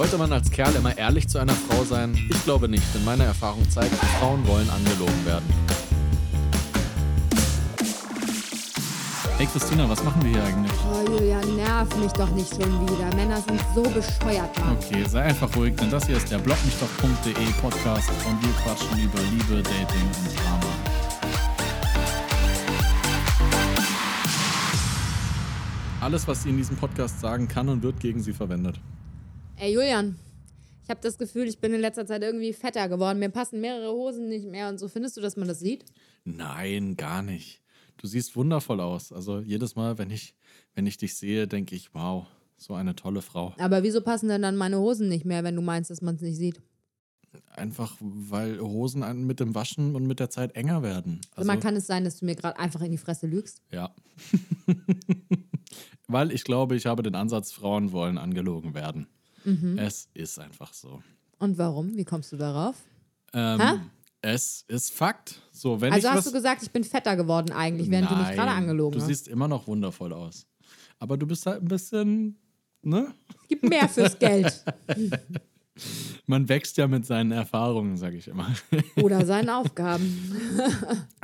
Sollte man als Kerl immer ehrlich zu einer Frau sein? Ich glaube nicht, denn meine Erfahrung zeigt, Frauen wollen angelogen werden. Hey Christina, was machen wir hier eigentlich? Oh, Julia, nerv mich doch nicht schon wieder. Männer sind so bescheuert, Mann. Okay, sei einfach ruhig, denn das hier ist der blogmichdoch.de Podcast und wir quatschen über Liebe, Dating und Drama. Alles, was sie in diesem Podcast sagen kann und wird gegen sie verwendet. Ey, Julian, ich habe das Gefühl, ich bin in letzter Zeit irgendwie fetter geworden. Mir passen mehrere Hosen nicht mehr und so. Findest du, dass man das sieht? Nein, gar nicht. Du siehst wundervoll aus. Also jedes Mal, wenn ich, wenn ich dich sehe, denke ich, wow, so eine tolle Frau. Aber wieso passen denn dann meine Hosen nicht mehr, wenn du meinst, dass man es nicht sieht? Einfach, weil Hosen mit dem Waschen und mit der Zeit enger werden. Also man kann es sein, dass du mir gerade einfach in die Fresse lügst? Ja. Weil ich glaube, ich habe den Ansatz, Frauen wollen angelogen werden. Mhm. Es ist einfach so. Und warum? Wie kommst du darauf? Ähm, es ist Fakt. So, wenn Also hast du gesagt, ich bin fetter geworden eigentlich, während du mich gerade Nein, angelogen Du hast. siehst immer noch wundervoll aus. Aber du bist halt ein bisschen, ne? Gib mehr fürs Geld Man wächst ja mit seinen Erfahrungen, sage ich immer. oder seinen Aufgaben.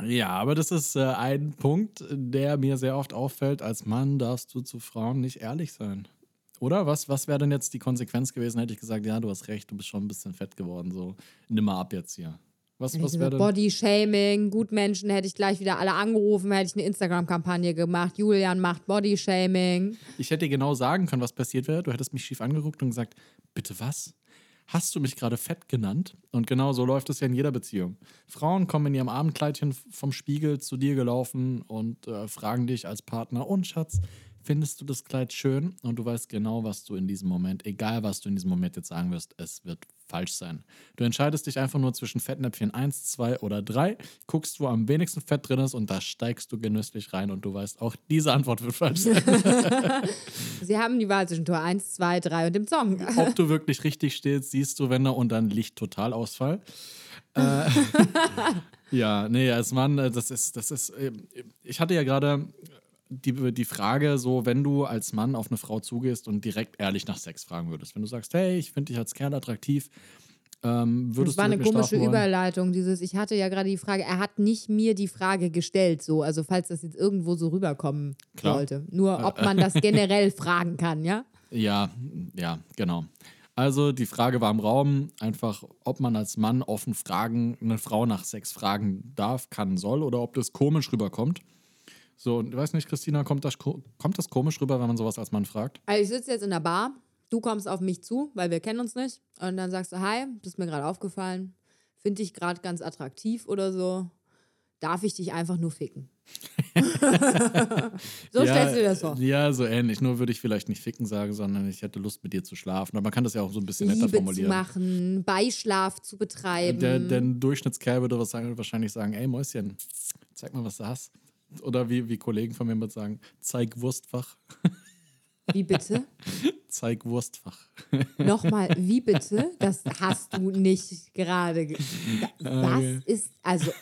ja, aber das ist äh, ein Punkt, der mir sehr oft auffällt. Als Mann darfst du zu Frauen nicht ehrlich sein. Oder? Was, was wäre denn jetzt die Konsequenz gewesen? Hätte ich gesagt, ja, du hast recht, du bist schon ein bisschen fett geworden. So, nimm mal ab jetzt hier. Was, was wäre denn? Body-Shaming, Gutmenschen hätte ich gleich wieder alle angerufen, hätte ich eine Instagram-Kampagne gemacht. Julian macht Body-Shaming. Ich hätte dir genau sagen können, was passiert wäre. Du hättest mich schief angeguckt und gesagt, bitte was? Hast du mich gerade fett genannt? Und genau so läuft es ja in jeder Beziehung. Frauen kommen in ihrem Abendkleidchen vom Spiegel zu dir gelaufen und äh, fragen dich als Partner, und Schatz, findest du das Kleid schön? Und du weißt genau, was du in diesem Moment, egal was du in diesem Moment jetzt sagen wirst, es wird falsch sein. Du entscheidest dich einfach nur zwischen Fettnäpfchen 1, 2 oder 3, guckst, wo am wenigsten Fett drin ist und da steigst du genüsslich rein und du weißt, auch diese Antwort wird falsch sein. Sie haben die Wahl zwischen Tor 1, 2, 3 und dem Song. ob du wirklich richtig stehst, siehst du, wenn er und dann Lichttotalausfall. Äh, ja, nee, als Mann, äh, das ist, das ist, äh, ich hatte ja gerade die, die Frage, so, wenn du als Mann auf eine Frau zugehst und direkt ehrlich nach Sex fragen würdest. Wenn du sagst, hey, ich finde dich als Kerl attraktiv, ähm, würdest Das war eine komische? Überleitung. Dieses, ich hatte ja gerade die Frage, er hat nicht mir die Frage gestellt, so, also falls das jetzt irgendwo so rüberkommen Klar. sollte. Nur ob man das generell fragen kann, ja? Ja, ja, genau. Also die Frage war im Raum, einfach, ob man als Mann offen fragen, eine Frau nach Sex fragen darf, kann, soll oder ob das komisch rüberkommt. So, und ich weiß nicht, Christina, kommt das, ko- kommt das komisch rüber, wenn man sowas als Mann fragt? Also ich sitze jetzt in der Bar, du kommst auf mich zu, weil wir kennen uns nicht. Und dann sagst du, hi, das ist mir gerade aufgefallen, finde ich gerade ganz attraktiv oder so. Darf ich dich einfach nur ficken? so ja, stellst du dir das vor. Ja, so ähnlich. Nur würde ich vielleicht nicht ficken sagen, sondern ich hätte Lust mit dir zu schlafen. Aber man kann das ja auch so ein bisschen netter Liebe zu formulieren. machen, Beischlaf zu betreiben. Der, der Durchschnittskerl würde was sagen, wahrscheinlich sagen, ey Mäuschen, zeig mal, was du hast. Oder wie, wie Kollegen von mir sagen, zeig Wurstfach. Wie bitte? Zeig Wurstfach. Nochmal, wie bitte? Das hast du nicht gerade. ge- Das Okay. ist, also,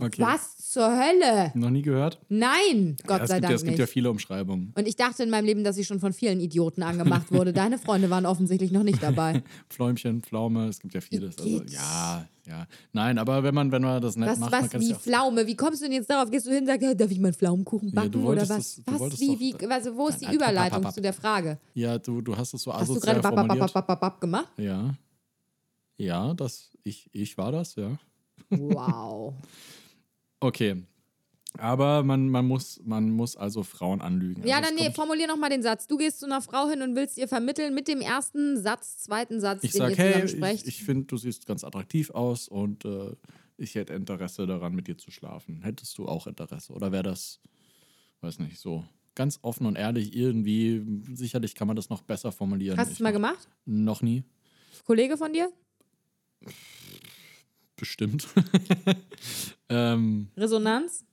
Okay. was zur Hölle? Noch nie gehört? Nein, Gott ja, sei gibt ja, Dank es gibt ja nicht. viele Umschreibungen. Und ich dachte in meinem Leben, dass ich schon von vielen Idioten angemacht wurde. Deine Freunde waren offensichtlich noch nicht dabei. Fläumchen, Pflaume, es gibt ja vieles. Also, ja, ja. Nein, aber wenn man, wenn man das nett Was, macht, man was, es wie ja. Pflaume? Wie kommst du denn jetzt darauf? Gehst du hin und sagst, ja, darf ich meinen Pflaumenkuchen Ja, backen du oder was? das- du was, wie, wie, also wo ist die Nein, Überleitung zu der Frage? Ja, du, du hast es so Hast du asozial gerade bap, bap, bap, formuliert. bap, bap, bap gemacht? Ja. Ja, das, ich, ich war das, ja. Wow. Okay. Aber man, man, muss, man muss also Frauen anlügen. Ja, also dann nee, formulier noch mal den Satz. Du gehst zu einer Frau hin und willst ihr vermitteln mit dem ersten Satz, zweiten Satz, Ich den sage, ihr hey, zusammen ich, sprecht. ich finde, du siehst ganz attraktiv aus und äh, ich hätte Interesse daran, mit dir zu schlafen. Hättest du auch Interesse? Oder wäre das, weiß nicht, so ganz offen und ehrlich irgendwie, sicherlich kann man das noch besser formulieren. Hast du Ich es mal mach- gemacht? Noch nie. Kollege von dir? Bestimmt. ähm, Resonanz?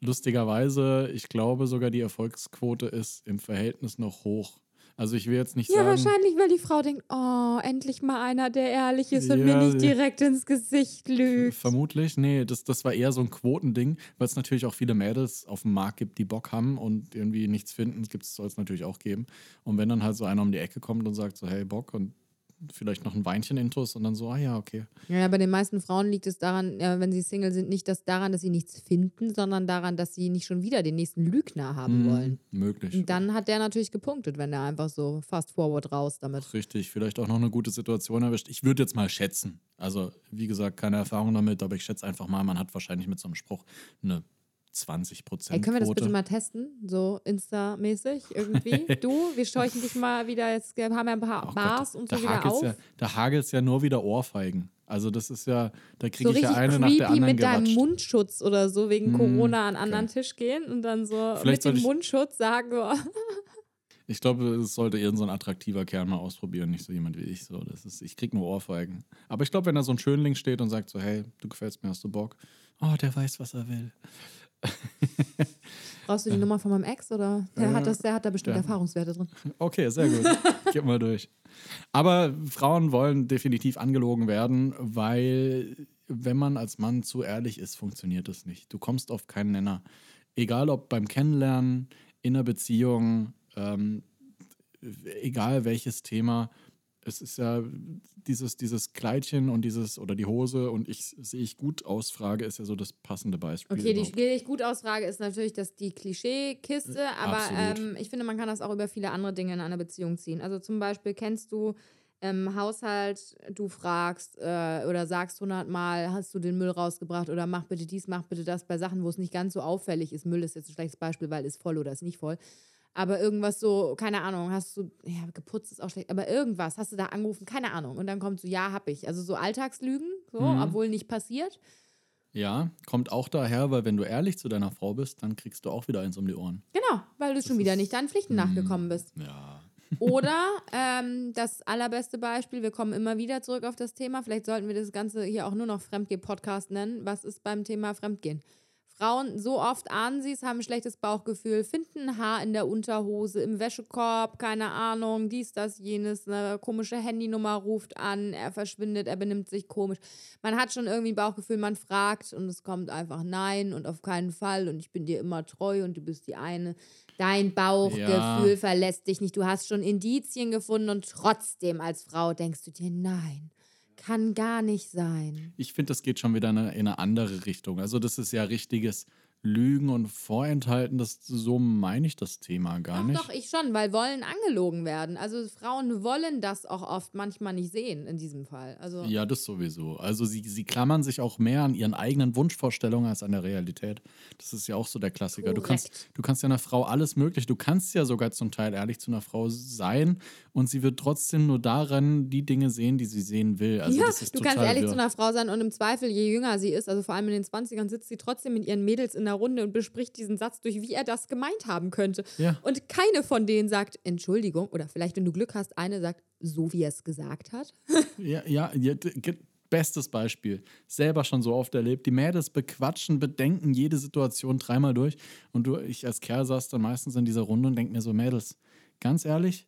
Lustigerweise, ich glaube sogar, die Erfolgsquote ist im Verhältnis noch hoch. Also ich will jetzt nicht Ja, sagen. wahrscheinlich, weil die Frau denkt, oh, endlich mal einer, der ehrlich ist und mir Ja, nicht ja. direkt ins Gesicht lügt. Vermutlich, nee, das, das war eher so ein Quotending, weil es natürlich auch viele Mädels auf dem Markt gibt, die Bock haben und irgendwie nichts finden. Es soll es natürlich auch geben. Und wenn dann halt so einer um die Ecke kommt und sagt so, hey, Bock und vielleicht noch ein Weinchen intus und dann so, ah ja, okay. Ja, bei den meisten Frauen liegt es daran, ja, wenn sie Single sind, nicht das daran, dass sie nichts finden, sondern daran, dass sie nicht schon wieder den nächsten Lügner haben Hm, wollen. Möglich. Und dann hat der natürlich gepunktet, wenn er einfach so fast forward raus damit. Richtig, vielleicht auch noch eine gute Situation erwischt. Ich würde jetzt mal schätzen. Also, wie gesagt, keine Erfahrung damit, aber ich schätze einfach mal, man hat wahrscheinlich mit so einem Spruch eine 20 Prozent Ey, können wir das Quote. bitte mal testen? So Insta-mäßig irgendwie? Du, wir scheuchen dich mal wieder, jetzt wir haben ja ein paar Oh Bars Gott, und so da wieder auf. Ja, da hagelt es ja nur wieder Ohrfeigen. Also das ist ja, da so kriege ich ja eine nach der anderen mit deinem geratscht. Mundschutz oder so wegen Mm, Corona an einen anderen okay. Tisch gehen und dann so Vielleicht mit dem Mundschutz sagen, oh, Ich glaube, es sollte eher so ein attraktiver Kerl mal ausprobieren, nicht so jemand wie ich. So, das ist, ich krieg nur Ohrfeigen. Aber ich glaube, wenn da so ein Schönling steht und sagt so, hey, du gefällst mir, hast du Bock? Oh, der weiß, was er will. brauchst du die Nummer von meinem Ex oder der Ja, hat das, der hat da bestimmt der- Erfahrungswerte drin. Okay, sehr gut. Gib mal durch. Aber Frauen wollen definitiv angelogen werden, weil wenn man als Mann zu ehrlich ist, funktioniert das nicht. Du kommst auf keinen Nenner. Egal ob beim Kennenlernen, in einer Beziehung, ähm, egal welches Thema. Es ist ja dieses, dieses Kleidchen und dieses oder die Hose und ich sehe ich gut aus, Frage ist ja so das passende Beispiel. Okay, die gehe ich gut aus Frage ist natürlich das die Klischee-Kiste, aber Absolut. ähm, ich finde, man kann das auch über viele andere Dinge in einer Beziehung ziehen. Also zum Beispiel kennst du im Haushalt, du fragst äh, oder sagst hundertmal, hast du den Müll rausgebracht oder mach bitte dies, mach bitte das bei Sachen, wo es nicht ganz so auffällig ist. Müll ist jetzt ein schlechtes Beispiel, weil ist voll oder ist nicht voll. Aber irgendwas so, keine Ahnung, hast du, ja, geputzt ist auch schlecht, aber irgendwas hast du da angerufen, keine Ahnung. Und dann kommt so, ja, hab ich. Also so Alltagslügen, so, Mhm. obwohl nicht passiert. Ja, kommt auch daher, weil wenn du ehrlich zu deiner Frau bist, dann kriegst du auch wieder eins um die Ohren. Genau, weil du schon wieder nicht deinen Pflichten nachgekommen bist. Ja. Oder ähm, das allerbeste Beispiel, wir kommen immer wieder zurück auf das Thema, vielleicht sollten wir das Ganze hier auch nur noch Fremdgeh-Podcast nennen. Was ist beim Thema Fremdgehen? Frauen, so oft ahnen sie es, haben ein schlechtes Bauchgefühl, finden ein Haar in der Unterhose, im Wäschekorb, keine Ahnung, dies, das, jenes, eine komische Handynummer ruft an, er verschwindet, er benimmt sich komisch. Man hat schon irgendwie ein Bauchgefühl, man fragt und es kommt einfach nein und auf keinen Fall und ich bin dir immer treu und du bist die eine. Dein Bauchgefühl Ja. verlässt dich nicht. Du hast schon Indizien gefunden und trotzdem als Frau denkst du dir, nein, kann gar nicht sein. Ich finde, das geht schon wieder in eine, in eine andere Richtung. Also, das ist ja richtiges Lügen und Vorenthalten. Das, so meine ich das Thema gar Doch, nicht. doch, ich schon, weil wollen angelogen werden. Also Frauen wollen das auch oft manchmal nicht sehen in diesem Fall. Also Ja, das sowieso. Also sie, sie klammern sich auch mehr an ihren eigenen Wunschvorstellungen als an der Realität. Das ist ja auch so der Klassiker. Du kannst, du kannst ja einer Frau alles möglich. Du kannst ja sogar zum Teil ehrlich zu einer Frau sein und sie wird trotzdem nur daran die Dinge sehen, die sie sehen will. Also ja, du kannst ehrlich wirr. zu einer Frau sein und im Zweifel, je jünger sie ist, also vor allem in den 20ern, sitzt sie trotzdem mit ihren Mädels in der Runde und bespricht diesen Satz durch, wie er das gemeint haben könnte. Ja. Und keine von denen sagt, Entschuldigung, oder vielleicht, wenn du Glück hast, eine sagt, so wie er es gesagt hat. Ja, ja, ja bestes Beispiel. Selber schon so oft erlebt. Die Mädels bequatschen, bedenken jede Situation dreimal durch. Und du, ich als Kerl saß dann meistens in dieser Runde und denke mir so, Mädels, ganz ehrlich,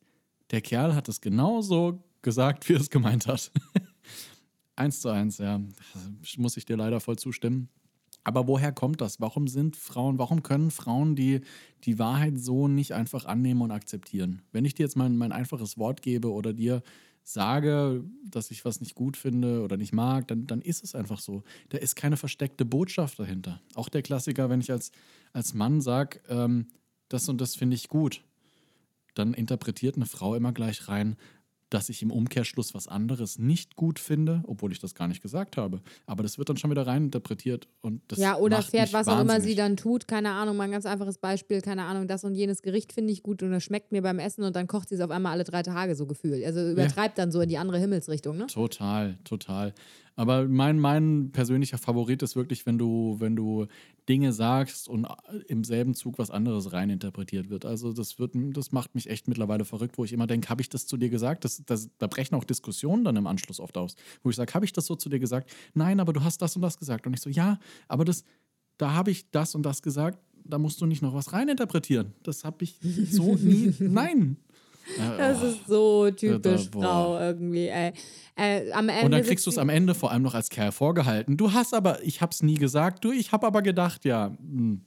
der Kerl hat es genauso gesagt, wie er es gemeint hat. eins zu eins, ja. Muss ich dir leider voll zustimmen. Aber woher kommt das? Warum sind Frauen, warum können Frauen die, die Wahrheit so nicht einfach annehmen und akzeptieren? Wenn ich dir jetzt mein, mein einfaches Wort gebe oder dir sage, dass ich was nicht gut finde oder nicht mag, dann, dann ist es einfach so. Da ist keine versteckte Botschaft dahinter. Auch der Klassiker, wenn ich als, als Mann sage, ähm, das und das finde ich gut, dann interpretiert eine Frau immer gleich rein, dass ich im Umkehrschluss was anderes nicht gut finde, obwohl ich das gar nicht gesagt habe. Aber das wird dann schon wieder reininterpretiert und das ja, oder fährt was auch immer wahnsinnig. sie dann tut. Keine Ahnung, mal ein ganz einfaches Beispiel. Keine Ahnung, das und jenes Gericht finde ich gut und das schmeckt mir beim Essen und dann kocht sie es auf einmal alle drei Tage so gefühlt. Also übertreibt dann so in die andere Himmelsrichtung, ne? Total, total. Aber mein, mein persönlicher Favorit ist wirklich, wenn du, wenn du Dinge sagst und im selben Zug was anderes reininterpretiert wird. Also das wird, das macht mich echt mittlerweile verrückt, wo ich immer denke, habe ich das zu dir gesagt? Das, das, da brechen auch Diskussionen dann im Anschluss oft aus, wo ich sage, habe ich das so zu dir gesagt? Nein, aber du hast das und das gesagt. Und ich so, ja, aber das, da habe ich das und das gesagt, da musst du nicht noch was reininterpretieren. Das habe ich so nie. Nein. Das ist so typisch. Frau irgendwie, ey. Äh, am Ende Und dann kriegst du es am Ende vor allem noch als Kerl vorgehalten. Du hast aber, ich hab's nie gesagt, du, ich hab aber gedacht, ja. hm.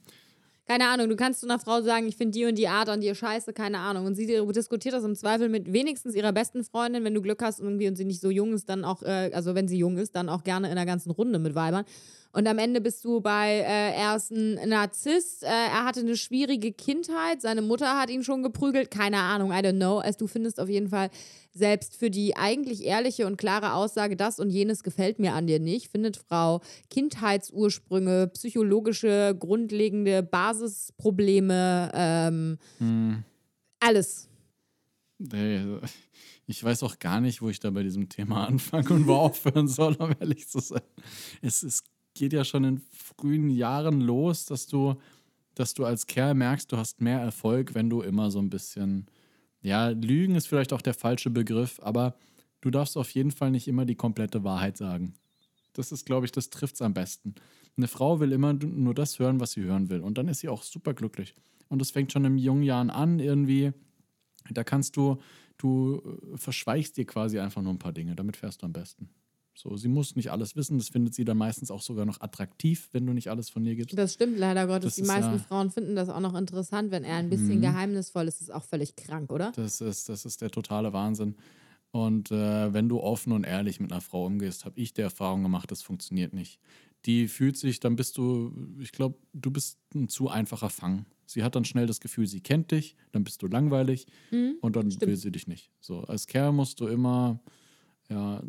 Keine Ahnung, du kannst zu einer Frau sagen, ich finde die und die Art an dir scheiße, keine Ahnung. Und sie diskutiert das im Zweifel mit wenigstens ihrer besten Freundin, wenn du Glück hast irgendwie und sie nicht so jung ist, dann auch, äh, also wenn sie jung ist, dann auch gerne in der ganzen Runde mit Weibern. Und am Ende bist du bei, äh, er ist ein Narzisst, äh, er hatte eine schwierige Kindheit, seine Mutter hat ihn schon geprügelt, keine Ahnung, I don't know. Also du findest auf jeden Fall selbst für die eigentlich ehrliche und klare Aussage, das und jenes gefällt mir an dir nicht, findet Frau Kindheitsursprünge, psychologische, grundlegende Basisprobleme, ähm, Hm. alles. Ey, Ich weiß auch gar nicht, wo ich da bei diesem Thema anfangen und wo aufhören soll, um ehrlich zu sein. Es, es geht ja schon in frühen Jahren los, dass du, dass du als Kerl merkst, du hast mehr Erfolg, wenn du immer so ein bisschen, ja, Lügen ist vielleicht auch der falsche Begriff, aber du darfst auf jeden Fall nicht immer die komplette Wahrheit sagen. Das ist, glaube ich, das trifft es am besten. Eine Frau will immer nur das hören, was sie hören will. Und dann ist sie auch super glücklich. Und das fängt schon in jungen Jahren an, irgendwie. Da kannst du, du äh, verschweigst dir quasi einfach nur ein paar Dinge. Damit fährst du am besten. So, sie muss nicht alles wissen. Das findet sie dann meistens auch sogar noch attraktiv, wenn du nicht alles von ihr gibst. Das stimmt leider Gottes. Das die ist meisten ja- Frauen finden das auch noch interessant, wenn er ein bisschen Mhm. geheimnisvoll ist. Das ist auch völlig krank, oder? Das ist, das ist der totale Wahnsinn. Und äh, wenn du offen und ehrlich mit einer Frau umgehst, habe ich die Erfahrung gemacht, das funktioniert nicht. Die fühlt sich, dann bist du, ich glaube, du bist ein zu einfacher Fang. Sie hat dann schnell das Gefühl, sie kennt dich, dann bist du langweilig Mhm. und dann Stimmt. will sie dich nicht. So, als Kerl musst du immer, ja,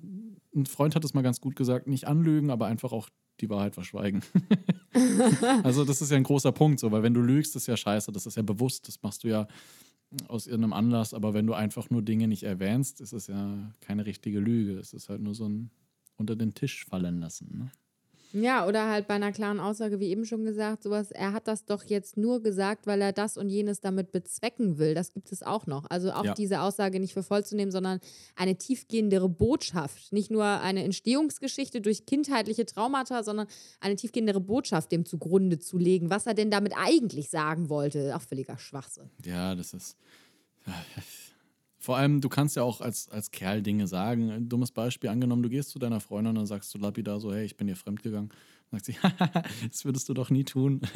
ein Freund hat es mal ganz gut gesagt, nicht anlügen, aber einfach auch die Wahrheit verschweigen. also das ist ja ein großer Punkt, so, weil wenn du lügst, ist ja scheiße, das ist ja bewusst, das machst du ja aus irgendeinem Anlass, aber wenn du einfach nur Dinge nicht erwähnst, ist es ja keine richtige Lüge. Es ist halt nur so ein unter den Tisch fallen lassen. Ne? Ja, oder halt bei einer klaren Aussage, wie eben schon gesagt, sowas, er hat das doch jetzt nur gesagt, weil er das und jenes damit bezwecken will. Das gibt es auch noch. Also auch Ja. diese Aussage nicht für voll zu nehmen, sondern eine tiefgehendere Botschaft. Nicht nur eine Entstehungsgeschichte durch kindheitliche Traumata, sondern eine tiefgehendere Botschaft dem zugrunde zu legen, was er denn damit eigentlich sagen wollte. Auch völliger Schwachsinn. Ja, das ist. Vor allem, du kannst ja auch als, als Kerl Dinge sagen. Ein dummes Beispiel angenommen, du gehst zu deiner Freundin und dann sagst du lapidar so, hey, ich bin dir fremdgegangen. Dann sagt sie, das würdest du doch nie tun.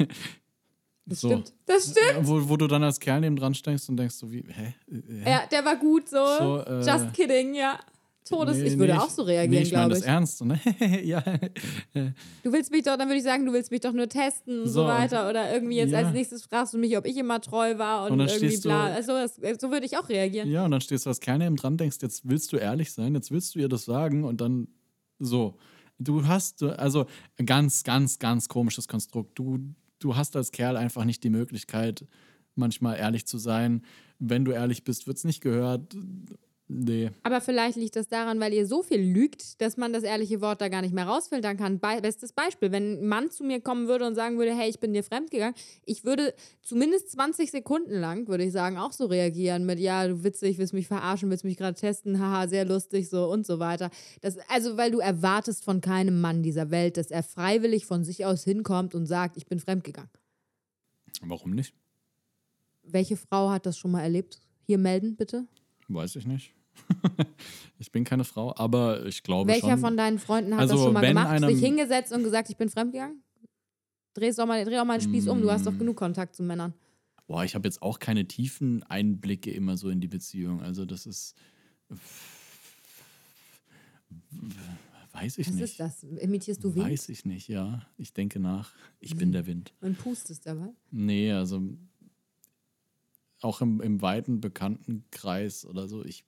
Das So. stimmt. Das stimmt. Wo, wo du dann als Kerl neben dran steckst und denkst so, wie, hä? hä? Ja, der war gut so. So, äh, Just kidding, ja. Todes. Nee, ich würde nee, auch so Nee, reagieren, ich meine glaube das ich. ernst. Und, ja, Du willst mich doch, dann würde ich sagen, du willst mich doch nur testen und so, So, weiter. Oder irgendwie jetzt ja. als nächstes fragst du mich, ob ich immer treu war und, Und dann irgendwie stehst du- bla. Also, das, so würde ich auch reagieren. ja, und dann stehst du als Kerl neben dran, denkst, jetzt willst du ehrlich sein, jetzt willst du ihr das sagen und dann so. Du hast, also ganz, ganz, ganz komisches Konstrukt. Du, du hast als Kerl einfach nicht die Möglichkeit, manchmal ehrlich zu sein. Wenn du ehrlich bist, wird es nicht gehört. Nee. Aber vielleicht liegt das daran, weil ihr so viel lügt, dass man das ehrliche Wort da gar nicht mehr rausfiltern kann. Be bestes Beispiel, wenn ein Mann zu mir kommen würde und sagen würde, hey, ich bin dir fremdgegangen, ich würde zumindest 20 Sekunden lang, würde ich sagen, auch so reagieren mit, ja, du witzig, willst mich verarschen, willst mich gerade testen, haha, sehr lustig, so und so weiter. Das, also, weil du erwartest von keinem Mann dieser Welt, dass er freiwillig von sich aus hinkommt und sagt, ich bin fremdgegangen. Warum nicht? Welche Frau hat das schon mal erlebt? Hier melden, bitte. Weiß ich nicht. ich bin keine Frau, aber ich glaube Welcher schon. von deinen Freunden hat Also, das schon mal gemacht? Sich hingesetzt und gesagt, ich bin fremdgegangen? Dreh's doch mal, dreh doch mal den Spieß um, du hast doch Mm. genug Kontakt zu Männern. Boah, ich habe jetzt auch keine tiefen Einblicke immer so in die Beziehung. Also das ist. Weiß ich Was nicht. ist das? Imitierst du Wind Weiß ich nicht, ja. Ich denke nach. Ich bin der Wind. und pustest dabei? Nee, also auch im, im weiten Bekanntenkreis oder so, ich,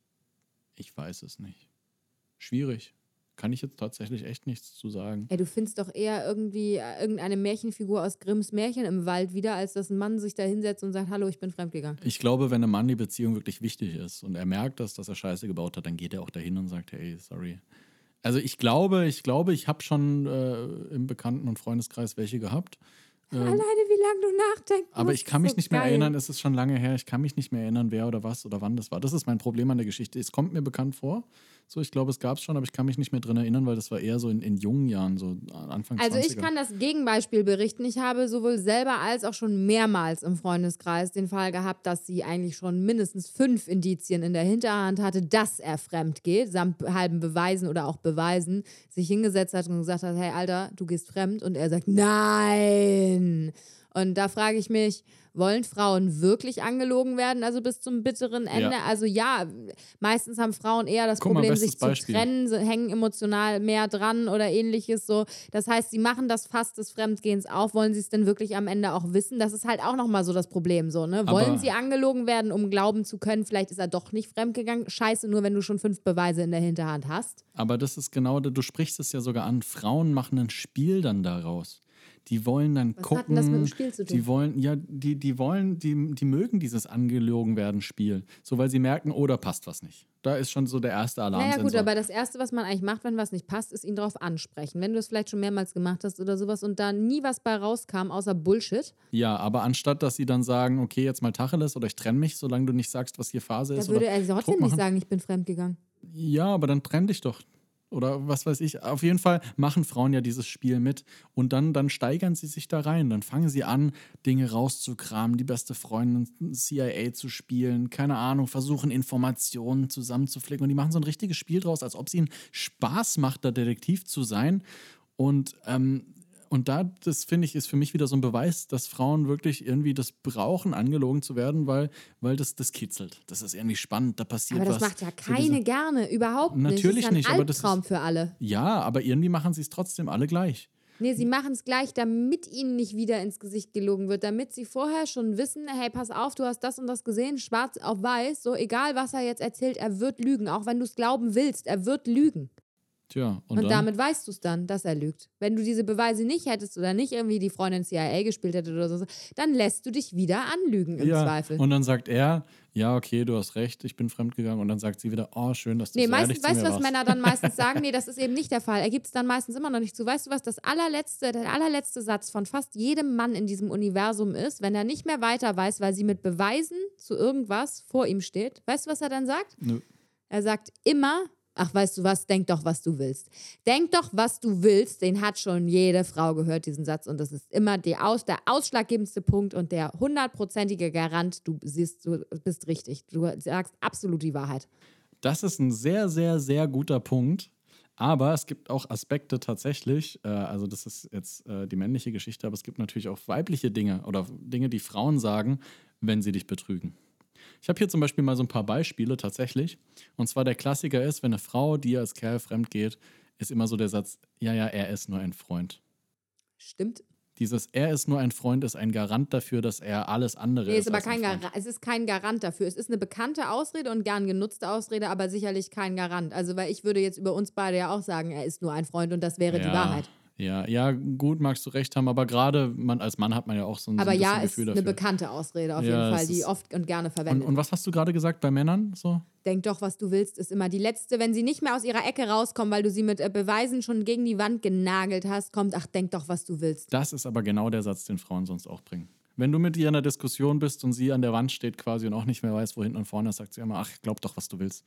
ich weiß es nicht. Schwierig. Kann ich jetzt tatsächlich echt nichts zu sagen. Ey, du findest doch eher irgendwie äh, irgendeine Märchenfigur aus Grimms Märchen im Wald wieder, als dass ein Mann sich da hinsetzt und sagt, hallo, ich bin fremdgegangen. Ich glaube, wenn einem Mann die Beziehung wirklich wichtig ist und er merkt das, dass er Scheiße gebaut hat, dann geht er auch dahin und sagt, hey, sorry. Also ich glaube, ich glaube, ich habe schon äh, im Bekannten- und Freundeskreis welche gehabt. Ähm, Alleine, wie lange du nachdenkst. aber ich kann mich so nicht mehr geil. erinnern, es ist schon lange her, ich kann mich nicht mehr erinnern, wer oder was oder wann das war. Das ist mein Problem an der Geschichte. Es kommt mir bekannt vor, So, ich glaube, es gab es schon, aber ich kann mich nicht mehr drin erinnern, weil das war eher so in, in jungen Jahren, so Anfang Also 20er. ich kann das Gegenbeispiel berichten. Ich habe sowohl selber als auch schon mehrmals im Freundeskreis den Fall gehabt, dass sie eigentlich schon mindestens fünf Indizien in der Hinterhand hatte, dass er fremd geht, samt halben Beweisen oder auch Beweisen, sich hingesetzt hat und gesagt hat, hey Alter, du gehst fremd und er sagt, nein. Und da frage ich mich, wollen Frauen wirklich angelogen werden, also bis zum bitteren Ende? Ja. Also ja, meistens haben Frauen eher das Guck mal, Problem, bestes sich zu Beispiel. trennen, sie hängen emotional mehr dran oder ähnliches so. Das heißt, sie machen das Fass des Fremdgehens auf. Wollen sie es denn wirklich am Ende auch wissen? Das ist halt auch nochmal so das Problem so, ne? Wollen sie angelogen werden, um glauben zu können, vielleicht ist er doch nicht fremdgegangen? Scheiße, nur wenn du schon fünf Beweise in der Hinterhand hast. Aber das ist genau, du sprichst es ja sogar an. Frauen machen ein Spiel dann daraus. Die wollen dann Was gucken. hat denn das mit dem Spiel zu tun? Die wollen, ja, die, die wollen, die, die mögen dieses angelogen werden Spiel. So, weil sie merken, oh, da passt was nicht. Da ist schon so der erste Naja Alarmsensor. gut, aber das Erste, was man eigentlich macht, wenn was nicht passt, ist ihn darauf ansprechen. Wenn du es vielleicht schon mehrmals gemacht hast oder sowas und da nie was bei rauskam, außer Bullshit, ja, aber anstatt, dass sie dann sagen, okay, jetzt mal Tacheles oder ich trenne mich, solange du nicht sagst, was hier Phase da ist. würde oder er trotzdem nicht sagen, ich bin fremdgegangen. Ja, aber dann trenn dich doch. Oder was weiß ich. Auf jeden Fall machen Frauen ja dieses Spiel mit. Und dann, dann steigern sie sich da rein. Dann fangen sie an, Dinge rauszukramen, die beste Freundin CIA zu spielen. Keine Ahnung, versuchen Informationen zusammenzuflicken. Und die machen so ein richtiges Spiel draus, als ob es ihnen Spaß macht, da Detektiv zu sein. Und, ähm, und da, das finde ich, ist für mich wieder so ein Beweis, dass Frauen wirklich irgendwie das brauchen, angelogen zu werden, weil, weil das, das kitzelt. Das ist irgendwie spannend, da passiert Aber was. das macht ja So keine gerne, überhaupt nicht. Natürlich das ist ein nicht, aber das ist- Albtraum für alle. Ja, aber irgendwie machen sie es trotzdem alle gleich. Nee, sie machen es gleich, damit ihnen nicht wieder ins Gesicht gelogen wird, damit sie vorher schon wissen, hey, pass auf, du hast das und das gesehen, schwarz auf weiß, so egal was er jetzt erzählt, er wird lügen, auch wenn du es glauben willst, er wird lügen. Tja, und, Und, damit weißt du es dann, dass er lügt. Wenn du diese Beweise nicht hättest oder nicht irgendwie die Freundin CIA gespielt hätte oder so, dann lässt du dich wieder anlügen im ja, Zweifel. Und dann sagt er, ja, okay, du hast recht, ich bin fremdgegangen. Und dann sagt sie wieder, oh, schön, dass du Nee, so meistens, ehrlich zu weißt du, was. Männer dann meistens sagen? Nee, das ist eben nicht der Fall. Er gibt es dann meistens immer noch nicht zu. Weißt du, was das allerletzte, der allerletzte Satz von fast jedem Mann in diesem Universum ist, wenn er nicht mehr weiter weiß, weil sie mit Beweisen zu irgendwas vor ihm steht? Weißt du, was er dann sagt? Nö. Er sagt immer, ach, weißt du was, denk doch, was du willst. Denk doch, was du willst. Den hat schon jede Frau gehört, diesen Satz. Und das ist immer Aus, der ausschlaggebendste Punkt und der hundertprozentige Garant, du siehst, du bist richtig. Du sagst absolut die Wahrheit. Das ist ein sehr, sehr, sehr guter Punkt. Aber es gibt auch Aspekte tatsächlich, äh, also das ist jetzt äh, die männliche Geschichte, aber es gibt natürlich auch weibliche Dinge oder Dinge, die Frauen sagen, wenn sie dich betrügen. Ich habe hier zum Beispiel mal so ein paar Beispiele tatsächlich. Und zwar der Klassiker ist, wenn eine Frau dir als Kerl fremd geht, ist immer so der Satz, ja, ja, er ist nur ein Freund. Stimmt. Dieses Er ist nur ein Freund ist ein Garant dafür, dass er alles andere Nee, ist. ist aber kein. Garant. Es ist kein Garant dafür. Es ist eine bekannte Ausrede und gern genutzte Ausrede, aber sicherlich kein Garant. Also, weil ich würde jetzt über uns beide ja auch sagen, er ist nur ein Freund und das wäre die Ja, Wahrheit. Ja, ja, gut, magst du recht haben, aber gerade man, als Mann hat man ja auch so ein, so Aber ein bisschen ja, ist Gefühl eine dafür. bekannte Ausrede auf Ja, jeden Fall, die oft und gerne Und, verwendet. und was hast du gerade gesagt bei Männern? So? Denk doch, was du willst, ist immer die letzte. Wenn sie nicht mehr aus ihrer Ecke rauskommen, weil du sie mit äh, Beweisen schon gegen die Wand genagelt hast, kommt, ach, denk doch, was du willst. Das ist aber genau der Satz, den Frauen sonst auch bringen. Wenn du mit ihr in einer Diskussion bist und sie an der Wand steht quasi und auch nicht mehr weiß, wo hinten und vorne ist, sagt sie immer, ach, glaub doch, was du willst.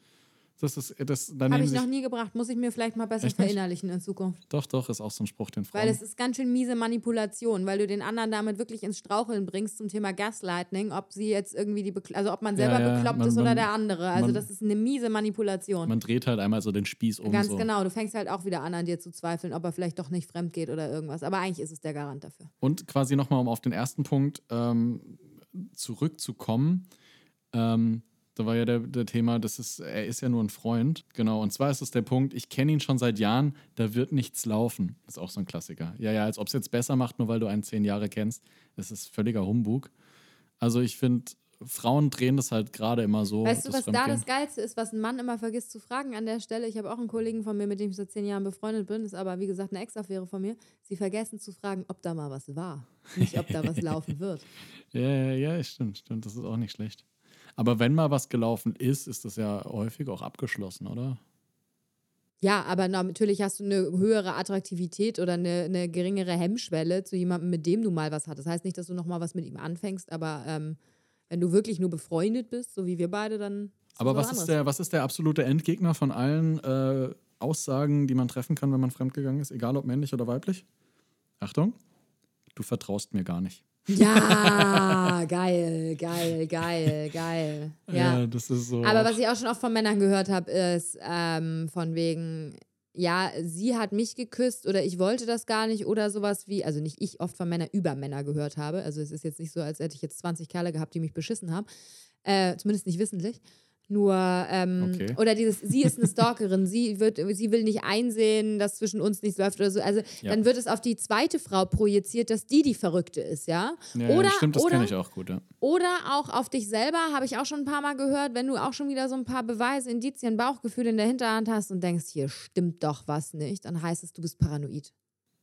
Das ist, das, da Habe ich noch nie gebracht. Muss ich mir vielleicht mal besser verinnerlichen in Zukunft. Doch, doch, ist auch so ein Spruch, den Frauen. Weil es ist ganz schön miese Manipulation, weil du den anderen damit wirklich ins Straucheln bringst zum Thema Gaslighting, ob sie jetzt irgendwie die, Bekl also ob man selber Ja, ja, bekloppt man- ist oder man- der andere. Also man- das ist eine miese Manipulation. Man dreht halt einmal so den Spieß um. Ganz so. genau. Du fängst halt auch wieder an, an dir zu zweifeln, ob er vielleicht doch nicht fremd geht oder irgendwas. Aber eigentlich ist es der Garant dafür. Und quasi nochmal, um auf den ersten Punkt ähm, zurückzukommen. Ähm, da war ja der, der Thema, das ist, er ist ja nur ein Freund. Genau, und zwar ist es der Punkt, ich kenne ihn schon seit Jahren, da wird nichts laufen. Ist auch so ein Klassiker. Ja, ja, als ob es jetzt besser macht, nur weil du einen zehn Jahre kennst. Das ist völliger Humbug. Also ich finde, Frauen drehen das halt gerade immer so. Weißt du, das was da das Geilste ist, was ein Mann immer vergisst zu fragen an der Stelle? Ich habe auch einen Kollegen von mir, mit dem ich seit zehn Jahren befreundet bin, ist aber wie gesagt eine Ex-Affäre von mir. Sie vergessen zu fragen, ob da mal was war, nicht ob da was laufen wird. Ja, ja, ja, stimmt, stimmt. Das ist auch nicht schlecht. Aber wenn mal was gelaufen ist, ist das ja häufig auch abgeschlossen, oder? Ja, aber na, natürlich hast du eine höhere Attraktivität oder eine, eine geringere Hemmschwelle zu jemandem, mit dem du mal was hattest. Das heißt nicht, dass du noch mal was mit ihm anfängst, aber ähm, wenn du wirklich nur befreundet bist, so wie wir beide, dann Aber was was ist, der, was ist der absolute Endgegner von allen äh, Aussagen, die man treffen kann, wenn man fremdgegangen ist, egal ob männlich oder weiblich? Achtung, du vertraust mir gar nicht. Ja, geil, geil, geil, geil. Ja. das ist so. Aber was ich auch schon oft von Männern gehört habe, ist ähm, von wegen, ja, sie hat mich geküsst oder ich wollte das gar nicht oder sowas wie, also nicht ich oft von Männern über Männer gehört habe. Also es ist jetzt nicht so, als hätte ich jetzt 20 Kerle gehabt, die mich beschissen haben. Äh, zumindest nicht wissentlich. Nur, ähm, Okay. oder dieses, sie ist eine Stalkerin, sie wird, sie will nicht einsehen, dass zwischen uns nichts läuft oder so. Also Ja. dann wird es auf die zweite Frau projiziert, dass die die Verrückte ist, ja? ja, oder, stimmt, das oder, kenne ich auch gut, ja. oder auch auf dich selber, habe ich auch schon ein paar Mal gehört, wenn du auch schon wieder so ein paar Beweise, Indizien, Bauchgefühle in der Hinterhand hast und denkst, hier stimmt doch was nicht, dann heißt es, du bist paranoid.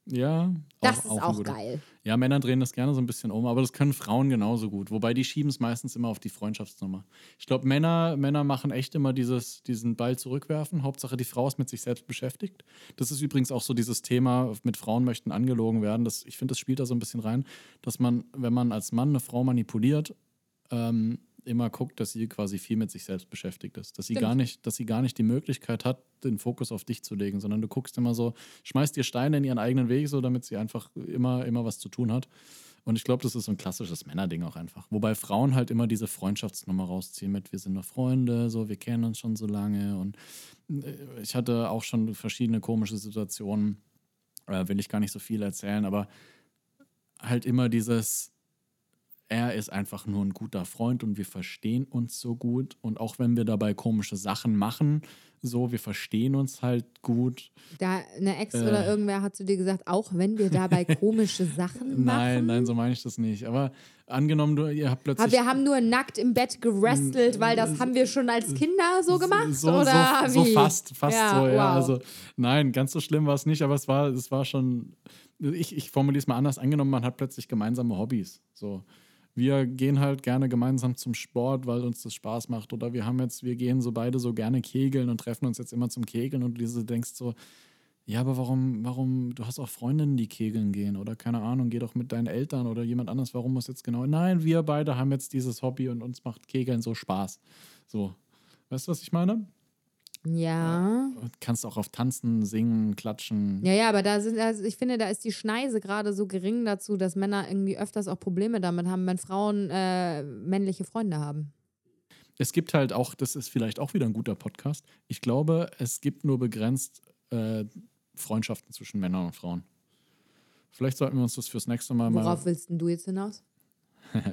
Ja, Das ist ein auch guter- geil. Ja, Männer drehen das gerne so ein bisschen um, aber das können Frauen genauso gut. Wobei die schieben es meistens immer auf die Freundschaftsnummer. Ich glaube, Männer, Männer machen echt immer dieses, diesen Ball zurückwerfen. Hauptsache, die Frau ist mit sich selbst beschäftigt. Das ist übrigens auch so dieses Thema, mit Frauen möchten angelogen werden. Das, ich finde, das spielt da so ein bisschen rein, dass man, wenn man als Mann eine Frau manipuliert, ähm, immer guckt, dass sie quasi viel mit sich selbst beschäftigt ist. Dass sie, Stimmt. gar nicht, dass sie gar nicht die Möglichkeit hat, den Fokus auf dich zu legen, sondern du guckst immer so, schmeißt ihr Steine in ihren eigenen Weg, so damit sie einfach immer, immer was zu tun hat. Und ich glaube, das ist so ein klassisches Männerding auch einfach. Wobei Frauen halt immer diese Freundschaftsnummer rausziehen mit, wir sind nur Freunde, so, wir kennen uns schon so lange. Und äh, ich hatte auch schon verschiedene komische Situationen, äh, will ich gar nicht so viel erzählen, aber halt immer dieses, er ist einfach nur ein guter Freund und wir verstehen uns so gut. Und auch wenn wir dabei komische Sachen machen, so, wir verstehen uns halt gut. Da eine Ex Äh. oder irgendwer hat zu dir gesagt, auch wenn wir dabei komische Sachen machen. Nein, nein, so meine ich das nicht. Aber angenommen, du, ihr habt plötzlich. Aber wir haben nur nackt im Bett gerestelt, weil das haben wir schon als Kinder so gemacht, so, oder so, so fast, fast Ja, so, ja. wow. Also, nein, ganz so schlimm war es nicht, aber es war, es war schon. Ich, ich formuliere es mal anders. Angenommen, man hat plötzlich gemeinsame Hobbys. So. Wir gehen halt gerne gemeinsam zum Sport, weil uns das Spaß macht. Oder wir haben jetzt, wir gehen so beide so gerne kegeln und treffen uns jetzt immer zum Kegeln und du denkst so, ja, aber warum, warum, du hast auch Freundinnen, die kegeln gehen oder keine Ahnung, geh doch mit deinen Eltern oder jemand anders, warum muss jetzt genau, nein, wir beide haben jetzt dieses Hobby und uns macht Kegeln so Spaß. So, weißt du, was ich meine? Ja. Und kannst auch auf Tanzen, Singen, Klatschen. Ja, ja, aber da sind, also ich finde, da ist die Schneise gerade so gering dazu, dass Männer irgendwie öfters auch Probleme damit haben, wenn Frauen äh, männliche Freunde haben. Es gibt halt auch, das ist vielleicht auch wieder ein guter Podcast, ich glaube, es gibt nur begrenzt äh, Freundschaften zwischen Männern und Frauen. Vielleicht sollten wir uns das fürs nächste Mal Worauf mal. willst denn du jetzt hinaus?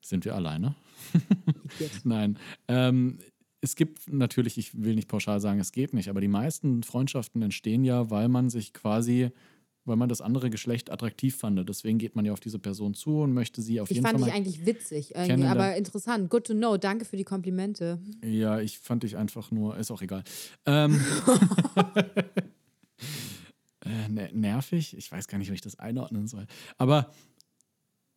Sind wir alleine? Nein. Ähm, es gibt natürlich, ich will nicht pauschal sagen, es geht nicht, aber die meisten Freundschaften entstehen ja, weil man sich quasi, weil man das andere Geschlecht attraktiv fand. Deswegen geht man ja auf diese Person zu und möchte sie auf Ich jeden fand Fall dich mal. eigentlich witzig, irgendwie, aber interessant. Good to know. Danke für die Komplimente. Ja, ich fand dich einfach nur, ist auch egal. Ähm, äh, ne- nervig, ich weiß gar nicht, wie ich das einordnen soll. Aber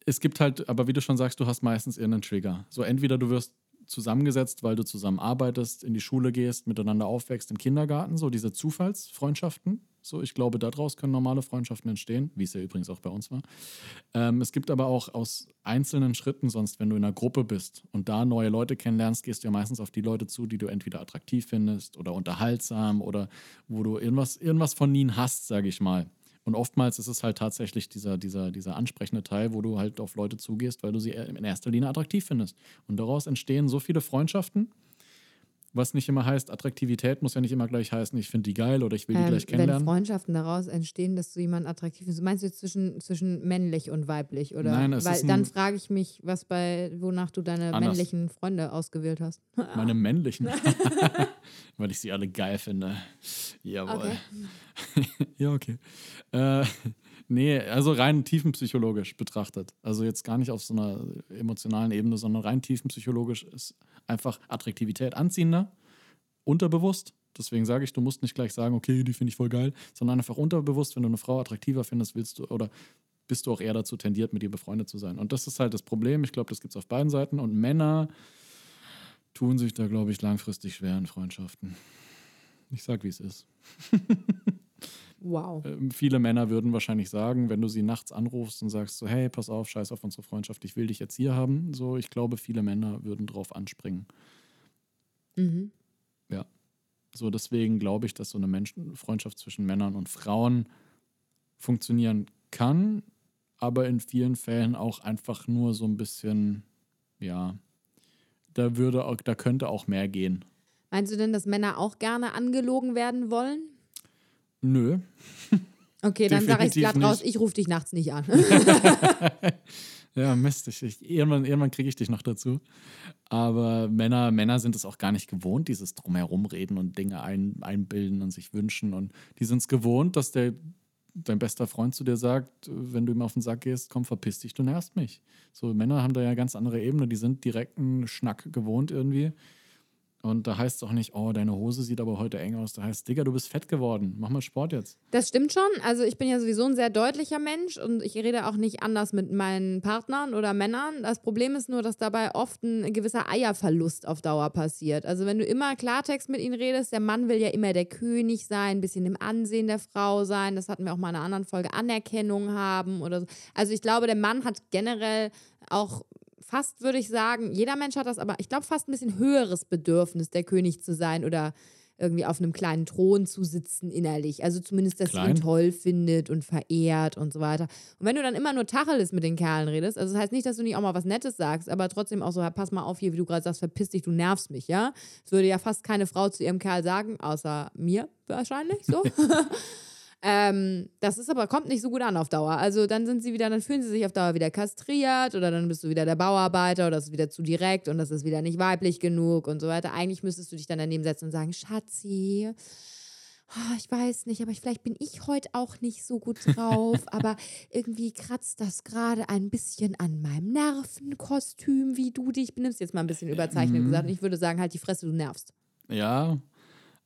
es gibt halt, aber wie du schon sagst, du hast meistens irgendeinen Trigger. So entweder du wirst zusammengesetzt, weil du zusammen arbeitest, in die Schule gehst, miteinander aufwächst im Kindergarten, so diese Zufallsfreundschaften. So, ich glaube, daraus können normale Freundschaften entstehen, wie es ja übrigens auch bei uns war. Ähm, es gibt aber auch aus einzelnen Schritten, sonst, wenn du in einer Gruppe bist und da neue Leute kennenlernst, gehst du ja meistens auf die Leute zu, die du entweder attraktiv findest oder unterhaltsam oder wo du irgendwas, irgendwas von ihnen hast, sage ich mal. Und oftmals ist es halt tatsächlich dieser, dieser, dieser ansprechende Teil, wo du halt auf Leute zugehst, weil du sie in erster Linie attraktiv findest. Und daraus entstehen so viele Freundschaften, was nicht immer heißt, Attraktivität muss ja nicht immer gleich heißen, ich finde die geil oder ich will die Ähm, gleich wenn kennenlernen. Freundschaften daraus entstehen, dass du jemanden attraktiv findest, meinst du jetzt zwischen, zwischen männlich und weiblich? Oder? Nein, es Weil ist dann frage ich mich, was bei, wonach du deine Anders. männlichen Freunde ausgewählt hast. Meine männlichen. Weil ich sie alle geil finde. Jawohl. ja, okay. Äh, nee, also rein tiefenpsychologisch betrachtet. Also jetzt gar nicht auf so einer emotionalen Ebene, sondern rein tiefenpsychologisch ist einfach Attraktivität anziehender, unterbewusst. Deswegen sage ich, du musst nicht gleich sagen, okay, die finde ich voll geil, sondern einfach unterbewusst, wenn du eine Frau attraktiver findest, willst du oder bist du auch eher dazu tendiert, mit ihr befreundet zu sein. Und das ist halt das Problem. Ich glaube, das gibt es auf beiden Seiten. Und Männer tun sich da, glaube ich, langfristig schwer in Freundschaften. Ich sag, wie es ist. Wow. Ähm, viele Männer würden wahrscheinlich sagen, wenn du sie nachts anrufst und sagst so, hey, pass auf, scheiß auf unsere Freundschaft, ich will dich jetzt hier haben. So, ich glaube, viele Männer würden drauf anspringen. Mhm. Ja. So, deswegen glaube ich, dass so eine Menschen Freundschaft zwischen Männern und Frauen funktionieren kann, aber in vielen Fällen auch einfach nur so ein bisschen, ja, da würde auch, da könnte auch mehr gehen. Meinst du denn, dass Männer auch gerne angelogen werden wollen? Nö. Okay, dann sage ich glatt raus, nicht. ich rufe dich nachts nicht an. Ja, Mist, ich, ich, irgendwann, irgendwann kriege ich dich noch dazu. Aber Männer, Männer sind es auch gar nicht gewohnt, dieses Drumherumreden und Dinge ein, einbilden und sich wünschen. Und die sind es gewohnt, dass der, dein bester Freund zu dir sagt, wenn du ihm auf den Sack gehst, komm, verpiss dich, du nervst mich. So, Männer haben da ja ganz andere Ebene, die sind direkten Schnack gewohnt irgendwie. Und da heißt es auch nicht, oh, deine Hose sieht aber heute eng aus. Da heißt, Digga, du bist fett geworden. Mach mal Sport jetzt. Das stimmt schon. Also ich bin ja sowieso ein sehr deutlicher Mensch und ich rede auch nicht anders mit meinen Partnern oder Männern. Das Problem ist nur, dass dabei oft ein gewisser Eierverlust auf Dauer passiert. Also wenn du immer Klartext mit ihnen redest, der Mann will ja immer der König sein, ein bisschen im Ansehen der Frau sein. Das hatten wir auch mal in einer anderen Folge, Anerkennung haben oder so. Also ich glaube, der Mann hat generell auch fast, würde ich sagen, jeder Mensch hat das, aber ich glaube fast ein bisschen höheres Bedürfnis, der König zu sein oder irgendwie auf einem kleinen Thron zu sitzen innerlich. Also zumindest, dass sie ihn Klein? toll findet und verehrt und so weiter. Und wenn du dann immer nur Tacheles mit den Kerlen redest, also das heißt nicht, dass du nicht auch mal was Nettes sagst, aber trotzdem auch so, pass mal auf hier, wie du gerade sagst, verpiss dich, du nervst mich, ja? Das würde ja fast keine Frau zu ihrem Kerl sagen, außer mir wahrscheinlich so. Ähm, das ist aber, kommt nicht so gut an auf Dauer. Also dann sind sie wieder, dann fühlen sie sich auf Dauer wieder kastriert oder dann bist du wieder der Bauarbeiter oder das ist wieder zu direkt und das ist wieder nicht weiblich genug und so weiter. Eigentlich müsstest du dich dann daneben setzen und sagen, Schatzi, oh, ich weiß nicht, aber ich, vielleicht bin ich heute auch nicht so gut drauf, aber irgendwie kratzt das gerade ein bisschen an meinem Nervenkostüm, wie du dich benimmst. Jetzt mal ein bisschen überzeichnet Mhm. gesagt. Und ich würde sagen, halt die Fresse, du nervst. Ja,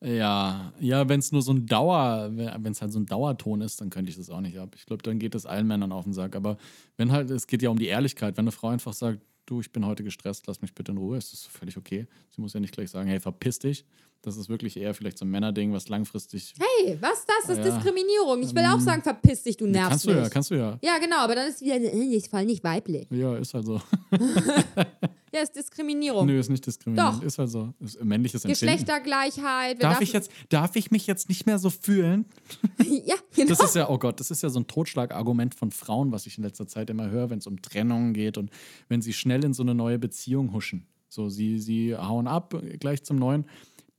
ja, ja, wenn es nur so ein Dauer, wenn es halt so ein Dauerton ist, dann könnte ich das auch nicht ab. Ich glaube, dann geht das allen Männern auf den Sack. Aber wenn halt, es geht ja um die Ehrlichkeit, wenn eine Frau einfach sagt, du, ich bin heute gestresst, lass mich bitte in Ruhe, ist das völlig okay. Sie muss ja nicht gleich sagen, hey, verpiss dich. Das ist wirklich eher vielleicht so ein Männerding, was langfristig. Hey, was das? Das ist Ja. Diskriminierung. Ich will auch Ähm, sagen, verpiss dich, du nervst kannst du mich. ja, kannst du ja. Ja, genau, aber dann ist wieder, äh, ist voll nicht weiblich. Ja, ist halt so. Ja, ist Diskriminierung. Nö, ist nicht diskriminierend. Doch. Ist halt so. Ist männliches Empfinden. Geschlechtergleichheit. Darf ich, jetzt, darf ich mich jetzt nicht mehr so fühlen? ja, genau. Das ist ja, oh Gott, das ist ja so ein Totschlagargument von Frauen, was ich in letzter Zeit immer höre, wenn es um Trennungen geht und wenn sie schnell in so eine neue Beziehung huschen. So, sie, sie hauen ab, gleich zum Neuen.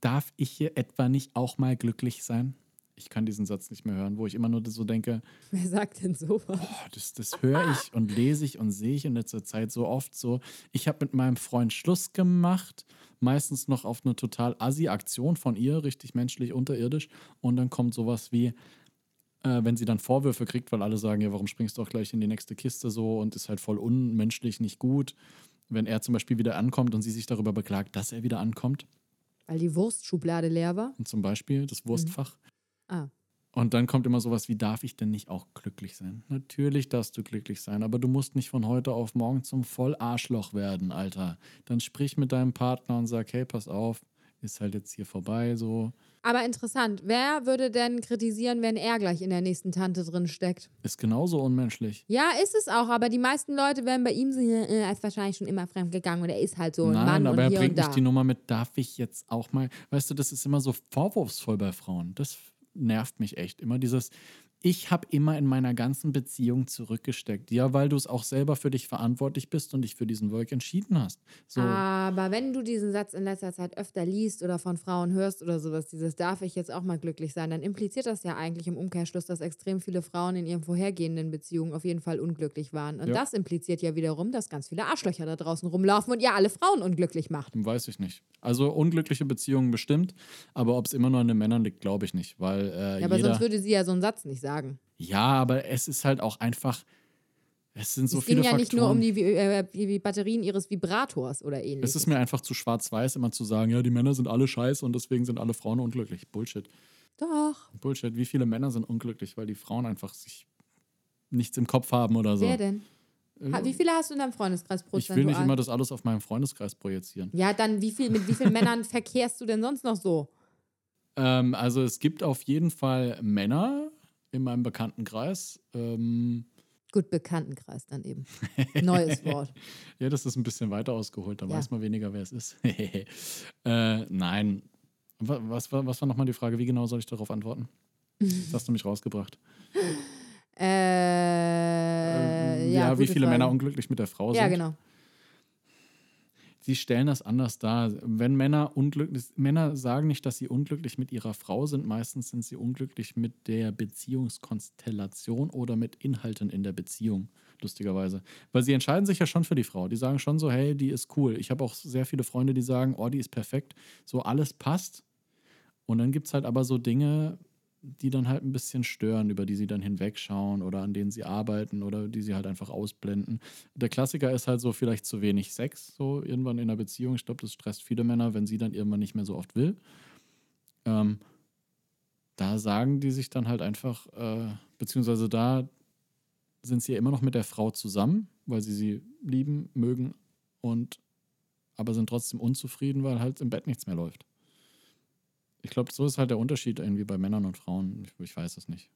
Darf ich hier etwa nicht auch mal glücklich sein? Ich kann diesen Satz nicht mehr hören, wo ich immer nur so denke, Wer sagt denn sowas? boah, das, das höre ich und lese ich und sehe ich in letzter Zeit so oft so. Ich habe mit meinem Freund Schluss gemacht, meistens noch auf eine total assi Aktion von ihr, richtig menschlich, unterirdisch. Und dann kommt sowas wie, äh, wenn sie dann Vorwürfe kriegt, weil alle sagen, ja, warum springst du auch gleich in die nächste Kiste so und ist halt voll unmenschlich, nicht gut. Wenn er zum Beispiel wieder ankommt und sie sich darüber beklagt, dass er wieder ankommt, Weil die Wurstschublade leer war. und zum Beispiel das Wurstfach. Ah. Und dann kommt immer sowas wie, darf ich denn nicht auch glücklich sein? Natürlich darfst du glücklich sein, aber du musst nicht von heute auf morgen zum Vollarschloch werden, Alter. Dann sprich mit deinem Partner und sag, hey, pass auf, ist halt jetzt hier vorbei, so. Aber interessant, wer würde denn kritisieren, wenn er gleich in der nächsten Tante drin steckt? Ist genauso unmenschlich. Ja, ist es auch, aber die meisten Leute werden bei ihm ja, äh, er ist wahrscheinlich schon immer fremdgegangen und er ist halt so ein Nein, Mann aber und er hier bringt und da. nicht die Nummer mit, darf ich jetzt auch mal. Weißt du, das ist immer so vorwurfsvoll bei Frauen. Das nervt mich echt. Immer dieses, ich habe immer in meiner ganzen Beziehung zurückgesteckt. Ja, weil du es auch selber für dich verantwortlich bist und dich für diesen Work entschieden hast. So. Aber wenn du diesen Satz in letzter Zeit öfter liest oder von Frauen hörst oder sowas, dieses darf ich jetzt auch mal glücklich sein, dann impliziert das ja eigentlich im Umkehrschluss, dass extrem viele Frauen in ihren vorhergehenden Beziehungen auf jeden Fall unglücklich waren. Und Ja. das impliziert ja wiederum, dass ganz viele Arschlöcher da draußen rumlaufen und ihr alle Frauen unglücklich macht. Weiß ich nicht. Also unglückliche Beziehungen bestimmt, aber ob es immer nur an den Männern liegt, glaube ich nicht. Weil äh, Ja, aber sonst würde sie ja so einen Satz nicht sagen. Ja, aber es ist halt auch einfach. Es sind so es viele ging ja Faktoren. nicht nur um die, äh, die Batterien ihres Vibrators oder ähnliches. es ist mir einfach zu schwarz-weiß, immer zu sagen, ja, die Männer sind alle scheiße und deswegen sind alle Frauen unglücklich. Bullshit. Doch. Bullshit. Wie viele Männer sind unglücklich, weil die Frauen einfach sich nichts im Kopf haben oder so. Wer denn? Ha, wie viele hast du in deinem Freundeskreis ich will nicht immer das alles auf meinen Freundeskreis projizieren. Ja, dann wie viel, mit wie vielen Männern verkehrst du denn sonst noch so? Ähm, also es gibt auf jeden Fall Männer in meinem Bekanntenkreis, ähm, Gut, Bekanntenkreis dann eben. Neues Wort. ja, das ist ein bisschen weiter ausgeholt, da Ja. weiß man weniger, wer es ist. äh, nein. Wa- Was, war- was war nochmal die Frage? Wie genau soll ich darauf antworten? Jetzt hast du mich rausgebracht. Äh, Ähm, ja, wie gute viele Frage. Männer unglücklich mit der Frau sind. Ja, genau. Sie stellen das anders dar. Wenn Männer unglücklich, Männer sagen nicht, dass sie unglücklich mit ihrer Frau sind, meistens sind sie unglücklich mit der Beziehungskonstellation oder mit Inhalten in der Beziehung, lustigerweise. Weil sie entscheiden sich ja schon für die Frau. Die sagen schon so, hey, die ist cool. Ich habe auch sehr viele Freunde, die sagen, oh, die ist perfekt. So, alles passt. Und dann gibt es halt aber so Dinge, die dann halt ein bisschen stören, über die sie dann hinwegschauen oder an denen sie arbeiten oder die sie halt einfach ausblenden. Der Klassiker ist halt so vielleicht zu wenig Sex, so irgendwann in der Beziehung. Ich glaube, das stresst viele Männer, wenn sie dann irgendwann nicht mehr so oft will. Ähm, da sagen die sich dann halt einfach, äh, beziehungsweise da sind sie ja immer noch mit der Frau zusammen, weil sie sie lieben, mögen und aber sind trotzdem unzufrieden, weil halt im Bett nichts mehr läuft. Ich glaube, so ist halt der Unterschied irgendwie bei Männern und Frauen. Ich, ich weiß es nicht.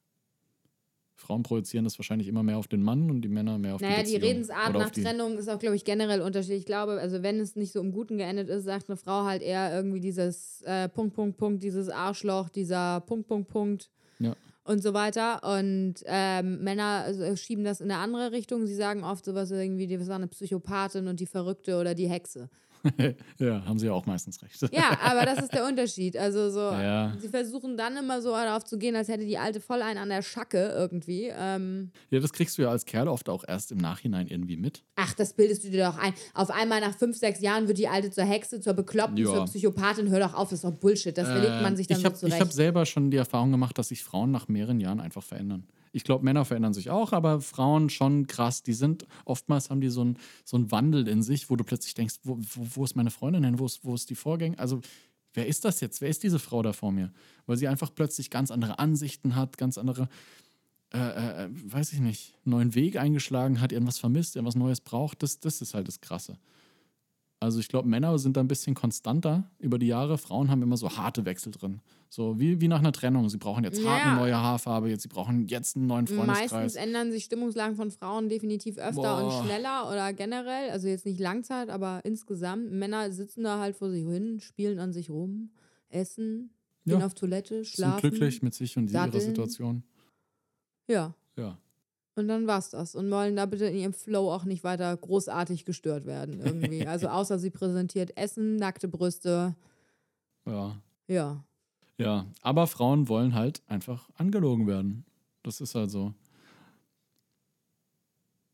Frauen projizieren das wahrscheinlich immer mehr auf den Mann und die Männer mehr auf Naja, die die Beziehung. Redensart Oder nach auf die, Trennung ist auch, glaube ich, generell unterschiedlich. Ich glaube, also wenn es nicht so im Guten geendet ist, sagt eine Frau halt eher irgendwie dieses äh, Punkt, Punkt, Punkt, dieses Arschloch, dieser Punkt, Punkt, Punkt Ja. und so weiter. Und ähm, Männer also, schieben das in eine andere Richtung. Sie sagen oft sowas irgendwie, die war eine Psychopathin und die Verrückte oder die Hexe. ja, haben sie ja auch meistens recht. Ja, aber das ist der Unterschied. Also so, Ja. sie versuchen dann immer so darauf zu gehen, als hätte die Alte voll einen an der Schacke irgendwie. Ähm, Ja, das kriegst du ja als Kerl oft auch erst im Nachhinein irgendwie mit. ach, das bildest du dir doch ein. Auf einmal nach fünf, sechs Jahren wird die Alte zur Hexe, zur Bekloppten, Ja. zur Psychopathin. Hör doch auf, das ist doch Bullshit. Das verlegt man sich dann ich so habe zurecht. hab selber schon die Erfahrung gemacht, dass sich Frauen nach mehreren Jahren einfach verändern. Ich glaube, Männer verändern sich auch, aber Frauen schon krass. Die sind, oftmals haben die so einen so Wandel in sich, wo du plötzlich denkst, wo, wo, wo ist meine Freundin hin? Wo ist, wo ist die Vorgänger? Also, wer ist das jetzt? Wer ist diese Frau da vor mir? Weil sie einfach plötzlich ganz andere Ansichten hat, ganz andere, äh, äh, weiß ich nicht, neuen Weg eingeschlagen hat, irgendwas vermisst, irgendwas Neues braucht. Das, das ist halt das Krasse. Also ich glaube, Männer sind da ein bisschen konstanter über die Jahre. Frauen haben immer so harte Wechsel drin. So wie, wie nach einer Trennung. Sie brauchen jetzt hart Ja. eine neue Haarfarbe, jetzt, sie brauchen jetzt einen neuen Freundeskreis. Meistens ändern sich Stimmungslagen von Frauen definitiv öfter Boah. und schneller oder generell. Also jetzt nicht Langzeit, aber insgesamt. Männer sitzen da halt vor sich hin, spielen an sich rum, essen, gehen Ja. auf Toilette, sind schlafen. glücklich mit sich und ihrer. Situation. Ja. Ja. Und dann war's das. Und wollen da bitte in ihrem Flow auch nicht weiter großartig gestört werden irgendwie. Also außer sie präsentiert Essen, nackte Brüste. Ja. Ja. Ja. Aber Frauen wollen halt einfach angelogen werden. Das ist halt so.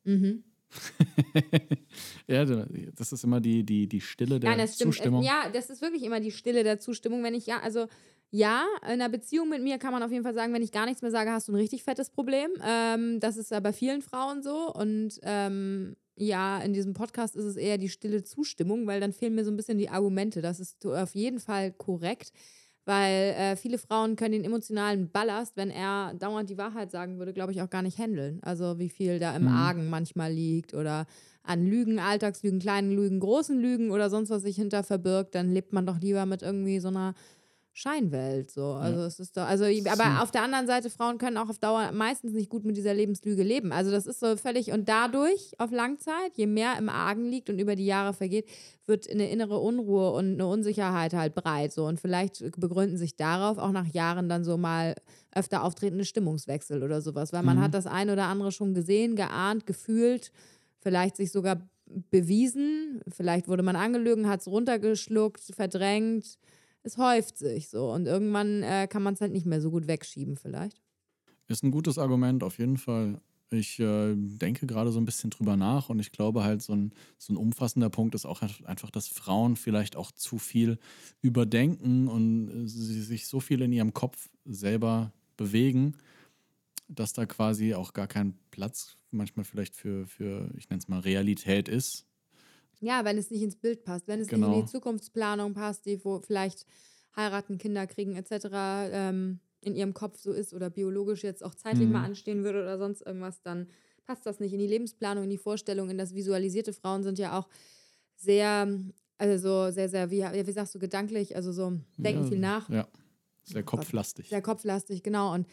Mhm. ja, das ist immer die, die, die Stille der Nein, das stimmt. Zustimmung. Ja, das ist wirklich immer die Stille der Zustimmung. Wenn ich ja, also ja, in einer Beziehung mit mir kann man auf jeden Fall sagen, wenn ich gar nichts mehr sage, hast du ein richtig fettes Problem. Ähm, das ist ja bei vielen Frauen so. Und ähm, ja, in diesem Podcast ist es eher die stille Zustimmung, weil dann fehlen mir so ein bisschen die Argumente. Das ist auf jeden Fall korrekt. Weil äh, viele Frauen können den emotionalen Ballast, wenn er dauernd die Wahrheit sagen würde, glaube ich, auch gar nicht handeln. Also wie viel da im Mhm. Argen manchmal liegt oder an Lügen, Alltagslügen, kleinen Lügen, großen Lügen oder sonst was sich hinter verbirgt, dann lebt man doch lieber mit irgendwie so einer Scheinwelt. So. Also es ist doch, also aber auf der anderen Seite, Frauen können auch auf Dauer meistens nicht gut mit dieser Lebenslüge leben. Also das ist so völlig und dadurch auf Langzeit, je mehr im Argen liegt und über die Jahre vergeht, wird eine innere Unruhe und eine Unsicherheit halt breit. So. Und vielleicht begründen sich darauf auch nach Jahren dann so mal öfter auftretende Stimmungswechsel oder sowas. Weil man Mhm. hat das ein oder andere schon gesehen, geahnt, gefühlt, vielleicht sich sogar bewiesen. Vielleicht wurde man angelügen, hat es runtergeschluckt, verdrängt. Es häuft sich so. Und irgendwann äh, kann man es halt nicht mehr so gut wegschieben, vielleicht. Ist ein gutes Argument, auf jeden Fall. Ich äh, denke gerade so ein bisschen drüber nach und ich glaube halt, so ein, so ein umfassender Punkt ist auch einfach, dass Frauen vielleicht auch zu viel überdenken und äh, sie sich so viel in ihrem Kopf selber bewegen, dass da quasi auch gar kein Platz manchmal vielleicht für, für ich nenne es mal, Realität ist. Ja, wenn es nicht ins Bild passt, wenn es nicht Genau. in die Zukunftsplanung passt, die wo vielleicht heiraten, Kinder kriegen etc. Ähm, in ihrem Kopf so ist oder biologisch jetzt auch zeitlich Mhm. mal anstehen würde oder sonst irgendwas, dann passt das nicht in die Lebensplanung, in die Vorstellung, in das Visualisierte. Frauen sind ja auch sehr, also sehr, sehr, wie, wie sagst du, gedanklich, also so denken ja, viel nach. Ja, sehr kopflastig. Sehr kopflastig, genau. Und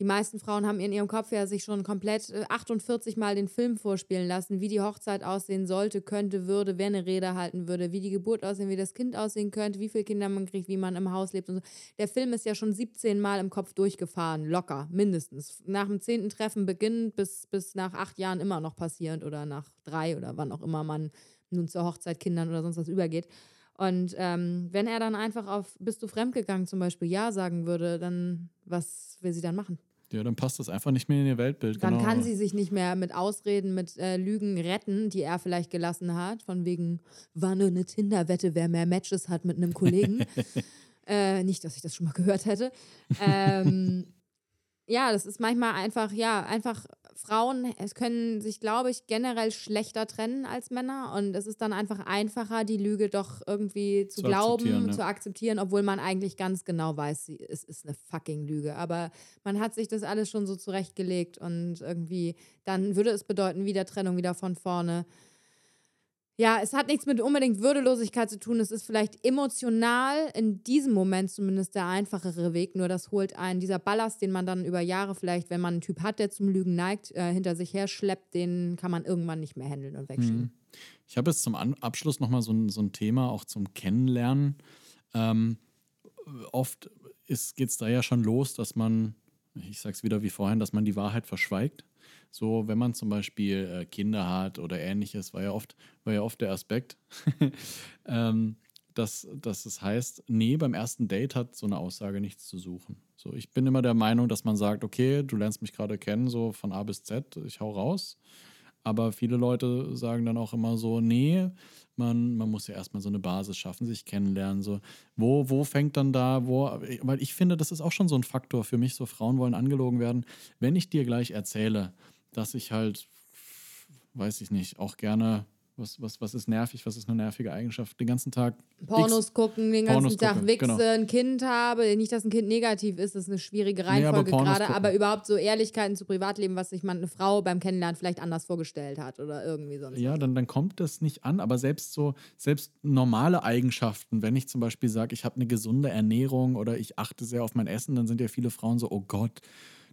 Die meisten Frauen haben in ihrem Kopf ja sich schon komplett äh, 48 Mal den Film vorspielen lassen, wie die Hochzeit aussehen sollte, könnte, würde, wer eine Rede halten würde, wie die Geburt aussehen, wie das Kind aussehen könnte, wie viele Kinder man kriegt, wie man im Haus lebt und so. Der Film ist ja schon 17 Mal im Kopf durchgefahren, locker, mindestens. Nach dem zehnten Treffen beginnend bis, bis nach acht Jahren immer noch passierend oder nach drei oder wann auch immer man nun zur Hochzeit, Kindern oder sonst was übergeht. Und ähm, wenn er dann einfach auf bist du fremdgegangen zum Beispiel Ja sagen würde, dann was will sie dann machen? Ja, dann passt das einfach nicht mehr in ihr Weltbild. Dann genau. kann sie sich nicht mehr mit Ausreden, mit äh, Lügen retten, die er vielleicht gelassen hat. Von wegen, war nur eine Tinder-Wette, wer mehr Matches hat mit einem Kollegen. äh, nicht, dass ich das schon mal gehört hätte. Ähm, ja, das ist manchmal einfach, ja, einfach Frauen es können sich, glaube ich, generell schlechter trennen als Männer. Und es ist dann einfach einfacher, die Lüge doch irgendwie zu, Zu glauben, akzeptieren, ja. zu akzeptieren, obwohl man eigentlich ganz genau weiß, sie, es ist eine fucking Lüge. Aber man hat sich das alles schon so zurechtgelegt und irgendwie, dann würde es bedeuten, wieder Trennung, wieder von vorne. Ja, es hat nichts mit unbedingt Würdelosigkeit zu tun. Es ist vielleicht emotional in diesem Moment zumindest der einfachere Weg. Nur das holt einen, dieser Ballast, den man dann über Jahre vielleicht, wenn man einen Typ hat, der zum Lügen neigt, äh, hinter sich her schleppt, den kann man irgendwann nicht mehr handeln und wegschieben. Mhm. Ich habe jetzt zum An Abschluss nochmal so ein, so ein Thema, auch zum Kennenlernen. Ähm, oft geht es da ja schon los, dass man, ich sage es wieder wie vorhin, dass man die Wahrheit verschweigt. So, wenn man zum Beispiel äh, Kinder hat oder ähnliches, war ja oft, war ja oft der Aspekt, ähm, dass, dass es heißt, nee, beim ersten Date hat so eine Aussage nichts zu suchen. So, ich bin immer der Meinung, dass man sagt, okay, du lernst mich gerade kennen, so von A bis Z, ich hau raus. Aber viele Leute sagen dann auch immer so, nee, man, man muss ja erstmal so eine Basis schaffen, sich kennenlernen. So, wo, wo fängt dann da, wo, weil ich finde, das ist auch schon so ein Faktor für mich, so Frauen wollen angelogen werden. Wenn ich dir gleich erzähle, dass ich halt, weiß ich nicht, auch gerne, was, was, was ist nervig, was ist eine nervige Eigenschaft, den ganzen Tag Pornos X- gucken, den ganzen Pornos Tag gucken, wichse, genau. ein Kind habe. Nicht, dass ein Kind negativ ist, das ist eine schwierige Nee, aber Reihenfolge gerade, gucken. aber überhaupt so Ehrlichkeiten zu Privatleben, was sich man eine Frau beim Kennenlernen vielleicht anders vorgestellt hat oder irgendwie sonst. Ja, was. dann, dann kommt das nicht an, aber selbst so, selbst normale Eigenschaften, wenn ich zum Beispiel sage, ich habe eine gesunde Ernährung oder ich achte sehr auf mein Essen, dann sind ja viele Frauen so, oh Gott,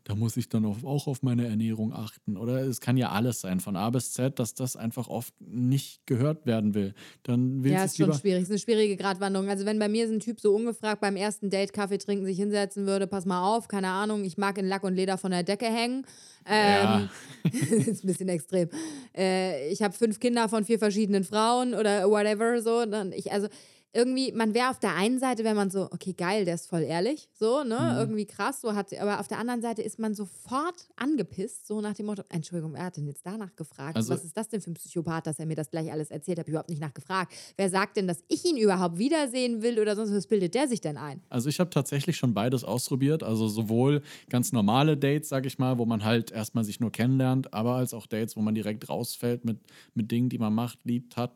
da muss ich dann auch auf meine Ernährung achten. Oder es kann ja alles sein, von A bis Z, dass das einfach oft nicht gehört werden will. Dann Ja, es ist schon schwierig. Ist eine schwierige Gratwanderung. Also, wenn bei mir so ein Typ so ungefragt beim ersten Date Kaffee trinken sich hinsetzen würde, pass mal auf, keine Ahnung, ich mag in Lack und Leder von der Decke hängen. Ähm, ist ein bisschen extrem. Äh, ich habe fünf Kinder von vier verschiedenen Frauen oder whatever, so. Dann ich, also, irgendwie, man wäre auf der einen Seite, wenn man so, okay, geil, der ist voll ehrlich, so, ne, Mhm. irgendwie krass, so hat, aber auf der anderen Seite ist man sofort angepisst, so nach dem Motto, Entschuldigung, wer hat denn jetzt danach gefragt? Also- Was ist das denn für ein Psychopath, dass er mir das gleich alles erzählt? Habe ich überhaupt nicht nachgefragt. Wer sagt denn, dass ich ihn überhaupt wiedersehen will oder sonst was bildet der sich denn ein? Also ich habe tatsächlich schon beides ausprobiert. Also sowohl ganz normale Dates, sag ich mal, wo man halt erstmal sich nur kennenlernt, aber als auch Dates, wo man direkt rausfällt mit, mit Dingen, die man macht, liebt, hat,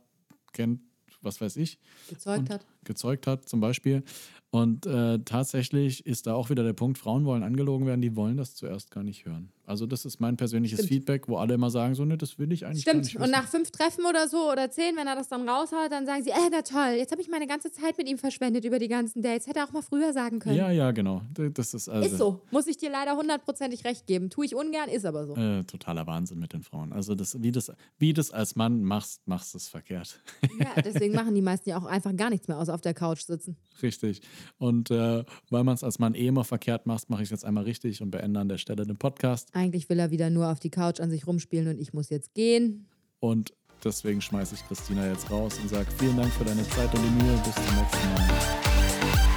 kennt, was weiß ich. Gezeugt hat. gezeugt hat, zum Beispiel. Und äh, tatsächlich ist da auch wieder der Punkt, Frauen wollen angelogen werden, die wollen das zuerst gar nicht hören. Also das ist mein persönliches Stimmt. Feedback, wo alle immer sagen, so, ne, das will ich eigentlich Stimmt. Und nach fünf Treffen oder so oder zehn, wenn er das dann raushaut, dann sagen sie, äh, na toll, jetzt habe ich meine ganze Zeit mit ihm verschwendet über die ganzen Dates. Hätte er auch mal früher sagen können. Ja, ja, genau. Das ist also Ist so. Muss ich dir leider hundertprozentig recht geben. Tue ich ungern, ist aber so. äh, totaler Wahnsinn mit den Frauen. Also das, wie das, wie das als Mann machst, machst du es verkehrt. Ja, deswegen machen die meisten ja auch einfach gar nichts mehr aus auf der Couch sitzen. richtig. Und äh, weil man es als Mann eh immer verkehrt macht, mache ich es jetzt einmal richtig und beende an der Stelle den Podcast. Eigentlich will er wieder nur auf die Couch an sich rumspielen und ich muss jetzt gehen. Und deswegen schmeiße ich Christina jetzt raus und sage vielen Dank für deine Zeit und die Mühe. Bis zum nächsten Mal.